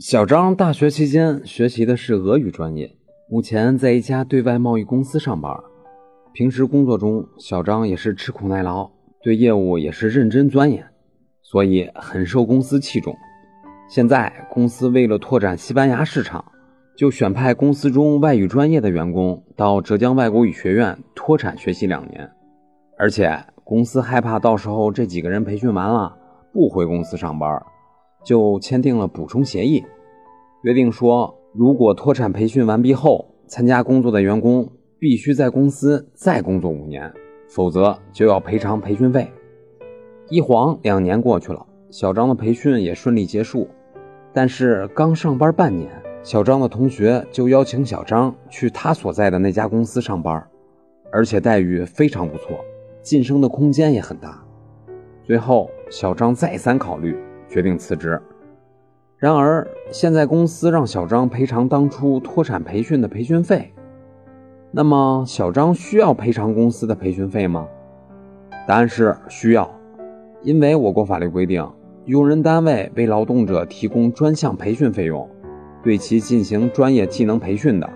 小张大学期间学习的是俄语专业，目前在一家对外贸易公司上班。平时工作中，小张也是吃苦耐劳，对业务也是认真钻研，所以很受公司器重。现在公司为了拓展西班牙市场，就选派公司中外语专业的员工到浙江外国语学院脱产学习两年，而且公司害怕到时候这几个人培训完了不回公司上班。就签订了补充协议，约定说，如果脱产培训完毕后参加工作的员工必须在公司再工作五年，否则就要赔偿培训费。一晃两年过去了，小张的培训也顺利结束，但是刚上班半年，小张的同学就邀请小张去他所在的那家公司上班，而且待遇非常不错，晋升的空间也很大。最后，小张再三考虑。决定辞职。然而，现在公司让小张赔偿当初脱产培训的培训费，那么小张需要赔偿公司的培训费吗？答案是需要，因为我国法律规定，用人单位为劳动者提供专项培训费用，对其进行专业技能培训的，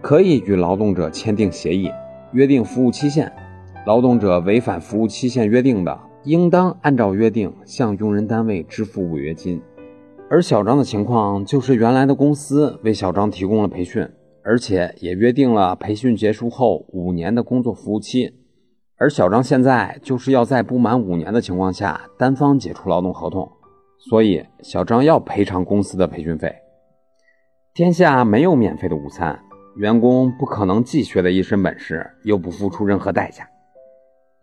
可以与劳动者签订协议，约定服务期限。劳动者违反服务期限约定的。应当按照约定向用人单位支付违约金，而小张的情况就是原来的公司为小张提供了培训，而且也约定了培训结束后五年的工作服务期，而小张现在就是要在不满五年的情况下单方解除劳动合同，所以小张要赔偿公司的培训费。天下没有免费的午餐，员工不可能既学得一身本事，又不付出任何代价。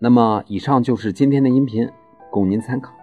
那么，以上就是今天的音频，供您参考。